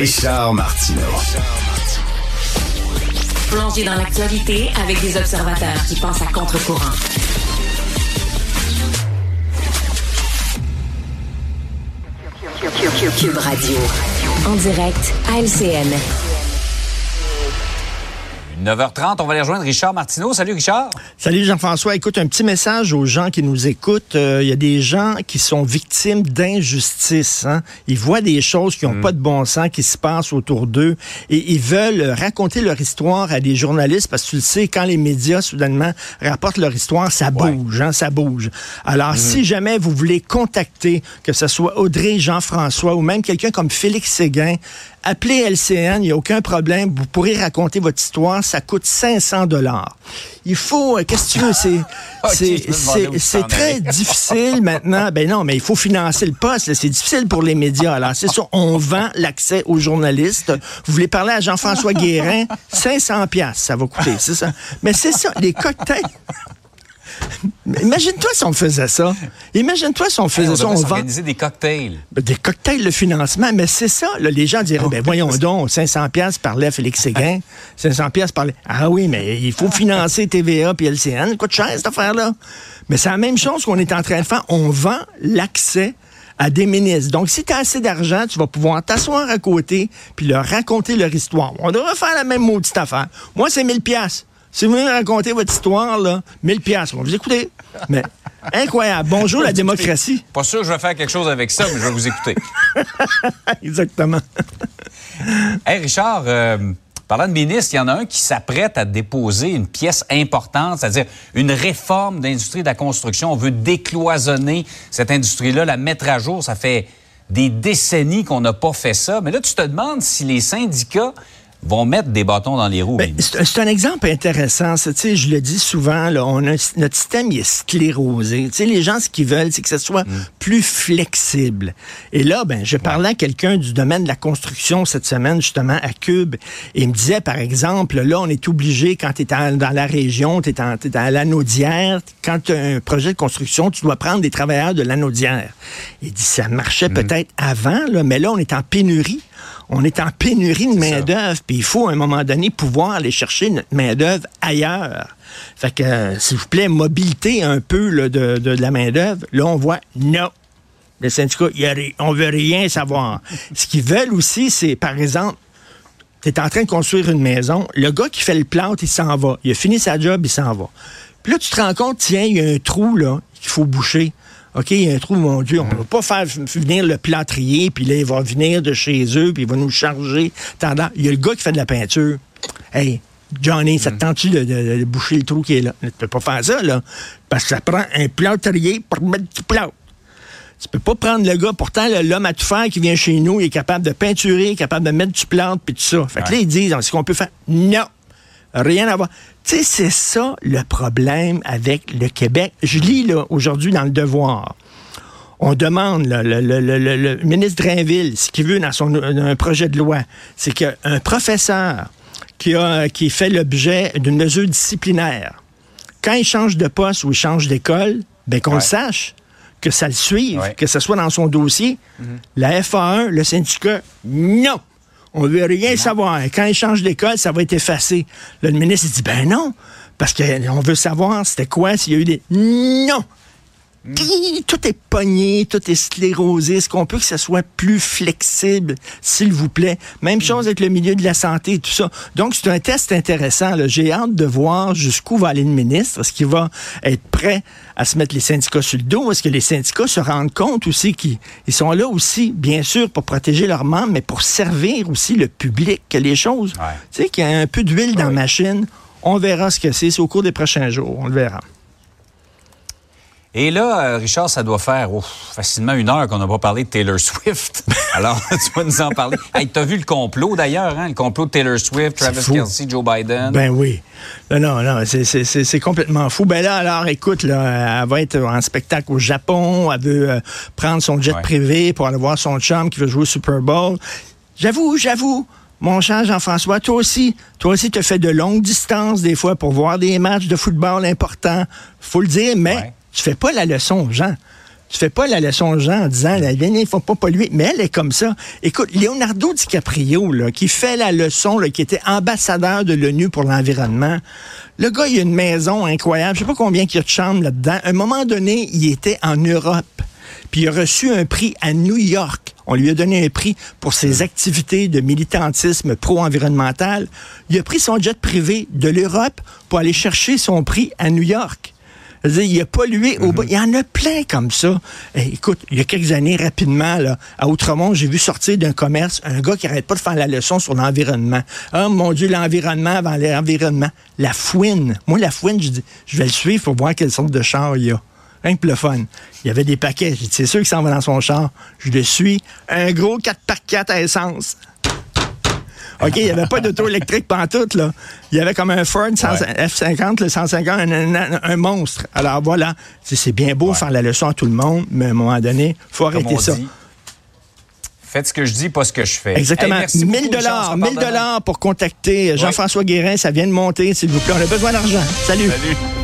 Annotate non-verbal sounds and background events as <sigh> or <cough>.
Richard Martineau. Plongé dans l'actualité avec des observateurs qui pensent à contre-courant. Cube Radio. En direct à LCN. 9h30, on va aller rejoindre Richard Martineau. Salut Richard. Salut Jean-François. Écoute, un petit message aux gens qui nous écoutent. Euh, il y a des gens qui sont victimes d'injustice. Hein? Ils voient des choses qui n'ont Mm. pas de bon sens qui se passent autour d'eux et ils veulent raconter leur histoire à des journalistes parce que tu le sais, quand les médias soudainement rapportent leur histoire, ça Ouais. bouge, hein, ça bouge. Alors, Mm-hmm. si jamais vous voulez contacter, que ce soit Audrey, Jean-François ou même quelqu'un comme Félix Séguin, appelez LCN, il n'y a aucun problème. Vous pourrez raconter votre histoire. Ça coûte 500 dollars. Il faut, euh, qu'est-ce que tu veux, c'est, <laughs> très <laughs> difficile maintenant. Ben non, mais il faut financer le poste. C'est difficile pour les médias. Alors, c'est ça. On vend l'accès aux journalistes. Vous voulez parler à Jean-François Guérin? <laughs> 500 pièces ça va coûter, c'est ça. Mais c'est ça, les cocktails. Imagine-toi si on faisait ça. Imagine-toi si on faisait on ça. On vend des cocktails. ben, des cocktails de financement, mais c'est ça. là, les gens diraient, ben voyons donc, 500 pièces parlait à Félix Séguin, 500 pièces parlait. Ah oui, mais il faut financer TVA puis LCN, coûte cher cette affaire-là. Mais c'est la même chose qu'on est en train de faire. On vend l'accès à des ministres. Donc, si tu as assez d'argent, tu vas pouvoir t'asseoir à côté puis leur raconter leur histoire. On devrait faire la même maudite affaire. Moi, c'est 1000 pièces. Si vous voulez raconter votre histoire, là, 1000 pièces, on va vous écouter. Mais <laughs> incroyable. Bonjour la démocratie. Pas sûr que je vais faire quelque chose avec ça, mais je vais vous écouter. <laughs> Exactement. Hey Richard, euh, parlant de ministre, il y en a un qui s'apprête à déposer une pièce importante, c'est-à-dire une réforme d'industrie de la construction. On veut décloisonner cette industrie-là, la mettre à jour. Ça fait des décennies qu'on n'a pas fait ça. Mais là, tu te demandes si les syndicats vont mettre des bâtons dans les roues. Ben, c'est un exemple intéressant. ça. Tu sais, je le dis souvent, là, on a, notre système il est sclérosé. Tu sais, les gens, ce qu'ils veulent, c'est que ce soit plus flexible. Et là, ben, je parlais à quelqu'un du domaine de la construction cette semaine, justement, à Cube, et il me disait, par exemple, là, on est obligé, quand tu es dans la région, tu es, à l'anaudière, quand tu as un projet de construction, tu dois prendre des travailleurs de l'anaudière. Il dit, ça marchait peut-être avant, là, mais là, on est en pénurie. On est en pénurie de main-d'œuvre, puis il faut à un moment donné pouvoir aller chercher notre main-d'œuvre ailleurs. Fait que, euh, s'il vous plaît, mobilité un peu là, de, de- de la main-d'œuvre. Là, on voit non. Les syndicats, il y a on veut rien savoir. Ce qu'ils veulent aussi, c'est, par exemple, tu es en train de construire une maison, le gars qui fait le plâtre, il s'en va. Il a fini sa job, il s'en va. Puis là, tu te rends compte, tiens, il y a un trou là qu'il faut boucher. OK, il y a un trou, mon Dieu, on ne va pas faire venir le plâtrier, puis là, il va venir de chez eux, puis il va nous charger. Tendant, il y a le gars qui fait de la peinture. Hey, Johnny, ça te tente-tu de, de- de boucher le trou qui est là? Tu peux pas faire ça, là. Parce que ça prend un plâtrier pour mettre du plâtre. Tu peux pas prendre le gars, pourtant, l'homme à tout faire qui vient chez nous, il est capable de peinturer, il est capable de mettre du plâtre, puis tout ça. Fait que là, ils disent, est-ce qu'on peut faire? Non! Rien à voir. Tu sais, c'est ça le problème avec le Québec. Je lis, là, aujourd'hui, dans le Devoir. On demande, là, le, le- le- le- le ministre Drainville, ce qu'il veut dans son un projet de loi, c'est qu'un professeur qui, a, qui fait l'objet d'une mesure disciplinaire, quand il change de poste ou il change d'école, ben qu'on Ouais. le sache, que ça le suive, Ouais. que ce soit dans son dossier. La FA1, le syndicat, non. On veut rien savoir. Quand il change d'école, ça va être effacé. Là, le ministre dit, ben non, parce qu'on veut savoir c'était quoi, s'il y a eu des... Non! Hi, Tout est pogné, tout est sclérosé. Est-ce qu'on peut que ça soit plus flexible, s'il vous plaît? Même chose avec le milieu de la santé et tout ça. Donc, c'est un test intéressant. J'ai hâte de voir jusqu'où va aller le ministre. Est-ce qu'il va être prêt à se mettre les syndicats sur le dos? Est-ce que les syndicats se rendent compte aussi qu'ils ils sont là aussi, bien sûr, pour protéger leurs membres, mais pour servir aussi le public, que les choses, Ouais. tu sais, qu'il y a un peu d'huile dans la machine. On verra ce que c'est. C'est au cours des prochains jours. On le verra. Et là, euh, Richard, ça doit faire ouf, facilement une heure qu'on n'a pas parlé de Taylor Swift. <laughs> Alors, tu vas nous en parler. Hey, t'as vu le complot d'ailleurs, hein? Le complot de Taylor Swift, Travis. Kelsey, Joe Biden? Ben oui. Non, non, non, c'est- complètement fou. Ben là, alors, écoute, là, elle va être en spectacle au Japon. Elle veut euh, prendre son jet Ouais. privé pour aller voir son chum qui veut jouer au Super Bowl. J'avoue, j'avoue. Mon cher Jean-François, toi aussi, toi aussi, tu fais de longues distances des fois pour voir des matchs de football importants. Faut le dire, mais Ouais. Tu fais pas la leçon aux gens. Tu fais pas la leçon aux gens en disant, il ne faut pas polluer. Mais elle est comme ça. Écoute, Leonardo DiCaprio, là, qui fait la leçon, là, qui était ambassadeur de l'ONU pour l'environnement, le gars, il a une maison incroyable. Je sais pas combien il y a de chambres là-dedans. À un moment donné, il était en Europe. Puis il a reçu un prix à New York. On lui a donné un prix pour ses activités de militantisme pro-environnemental. Il a pris son jet privé de l'Europe pour aller chercher son prix à New York. Il a pollué au bas. Il y en a plein comme ça. Eh, écoute, il y a quelques années, rapidement, là, à Outremont, j'ai vu sortir d'un commerce un gars qui arrête pas de faire la leçon sur l'environnement. Oh mon Dieu, l'environnement avant l'environnement. La fouine. Moi, la fouine, je dis, je vais le suivre pour voir quelle sorte de char il y a. Rien que le fun. Il y avait des paquets. J'ai dit, c'est sûr qu'il s'en va dans son char. Je le suis. Un gros 4x4 à essence. OK, il n'y avait pas d'auto électrique pantoute, là. Il y avait comme un Ford F50, le 150, un, monstre. Alors voilà, c'est bien beau faire la leçon à tout le monde, mais à un moment donné, il faut arrêter ça. faites ce que je dis, pas ce que je fais. Exactement. 1000 dollars, 1000 dollars pour contacter Jean-François Guérin. Ça vient de monter, s'il vous plaît. On a besoin d'argent. Salut. Salut.